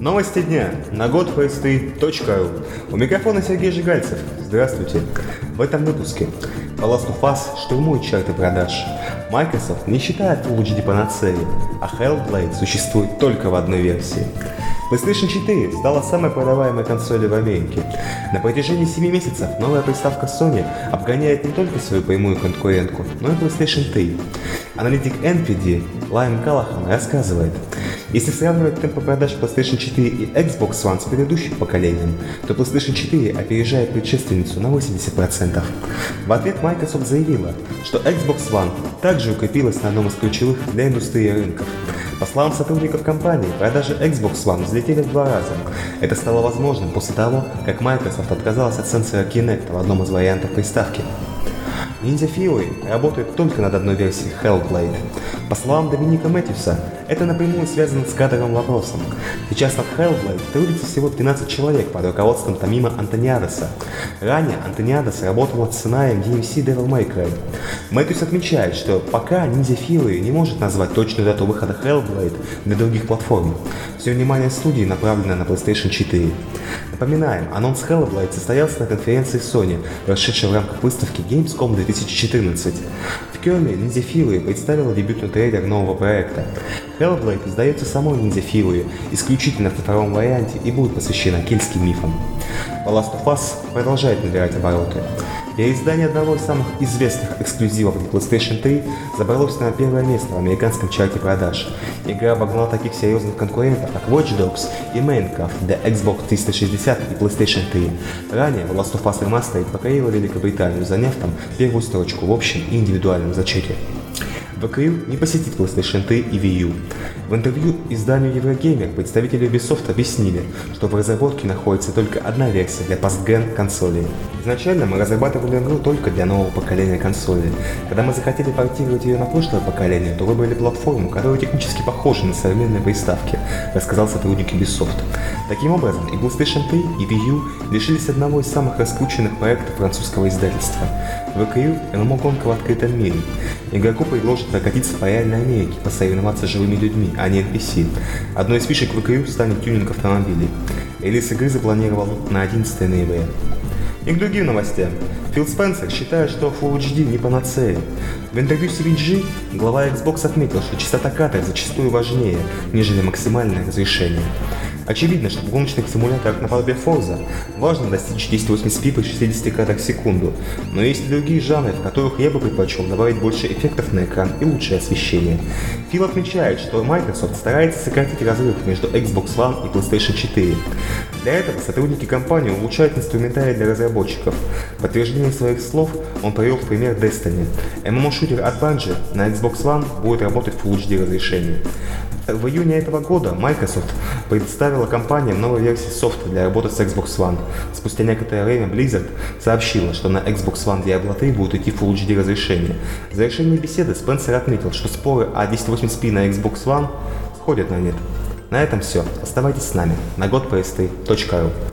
Новости дня на ру. У микрофона Сергей Жигальцев. Здравствуйте. В этом выпуске Last of Us штурмует чарты продаж. Microsoft не считает Full панацеей, а Hellblade существует только в одной версии. PlayStation 4 стала самой продаваемой консолью в Америке. На протяжении 7 месяцев новая приставка Sony обгоняет не только свою прямую конкурентку, но и PlayStation 3. Аналитик NPD Лайм Калахан рассказывает, если сравнивать темпы продаж PlayStation 4 и Xbox One с предыдущим поколением, то PlayStation 4 опережает предшественницу на 80%. В ответ Microsoft заявила, что Xbox One также укрепилась на одном из ключевых для индустрии рынков. По словам сотрудников компании, продажи Xbox One взлетели в два раза. Это стало возможным после того, как Microsoft отказалась от сенсора Kinect в одном из вариантов приставки. Fury работает только над одной версией Hellblade. По словам Доминика Мэтьюса, это напрямую связано с кадровым вопросом. Сейчас над Hellblade трудится всего 12 человек под руководством Томима Антониадеса. Ранее Антониадес работал над сценарием DMC Devil May Cry. Мэтьюс отмечает, что пока Fury не может назвать точную дату выхода Hellblade для других платформ, все внимание студии направлено на PlayStation 4. Напоминаем, анонс Hellblade состоялся на конференции Sony, прошедшей в рамках выставки Gamescom 2014. В Кёльне Ninja Fury представила дебютный трейлер нового проекта. Hellblade издается самой Ninja Fury, исключительно в цифровом варианте и будет посвящена кельтским мифам. The Last of Us продолжает набирать обороты. Переиздание одного из самых известных эксклюзивов для PlayStation 3 забралось на первое место в американском чарте продаж. Игра обогнала таких серьезных конкурентов, как Watch Dogs и Minecraft для Xbox 360 и PlayStation 3. Ранее The Last of Us Remastered покорила Великобританию, заняв там первую строчку в общем и индивидуальном зачете. ВКЮ не посетит PlayStation 3 и Wii U. В интервью изданию Eurogamer представители Ubisoft объяснили, что в разработке находится только одна версия для постген консолей. Изначально мы разрабатывали игру только для нового поколения консолей. Когда мы захотели портировать ее на прошлое поколение, то выбрали платформу, которая технически похожа на современные приставки, рассказал сотрудник Ubisoft. Таким образом, и PlayStation 3, и Wii U лишились одного из самых раскрученных проектов французского издательства. ВКЮ – ММО-гонка в открытом мире. Игроку предложат прокатиться по реальной Америке, посоревноваться с живыми людьми, а не NPC. Одной из фишек ВКЮ станет тюнинг автомобилей. Релиз игры запланировал на 11 ноября. И к другим новостям. Фил Спенсер считает, что Full HD не панацея. В интервью CVG глава Xbox отметил, что частота кадров зачастую важнее, нежели максимальное разрешение. Очевидно, что в гоночных симуляторах наподобие Forza важно достичь 1080p при 60 кадрах в секунду, но есть и другие жанры, в которых я бы предпочел добавить больше эффектов на экран и лучшее освещение. Фил отмечает, что Microsoft старается сократить разрыв между Xbox One и PlayStation 4. Для этого сотрудники компании улучшают инструментарий для разработчиков. В подтверждение своих слов он привел в пример Destiny. MMO-шутер от Bungie на Xbox One будет работать в Full HD разрешении. В июне этого года Microsoft представила компаниям новую версию софта для работы с Xbox One. Спустя некоторое время Blizzard сообщила, что на Xbox One Diablo 3 будет идти Full HD разрешение. В завершении беседы Спенсер отметил, что споры о 1080p на Xbox One сходят на нет. На этом все. Оставайтесь с нами на godps3.ru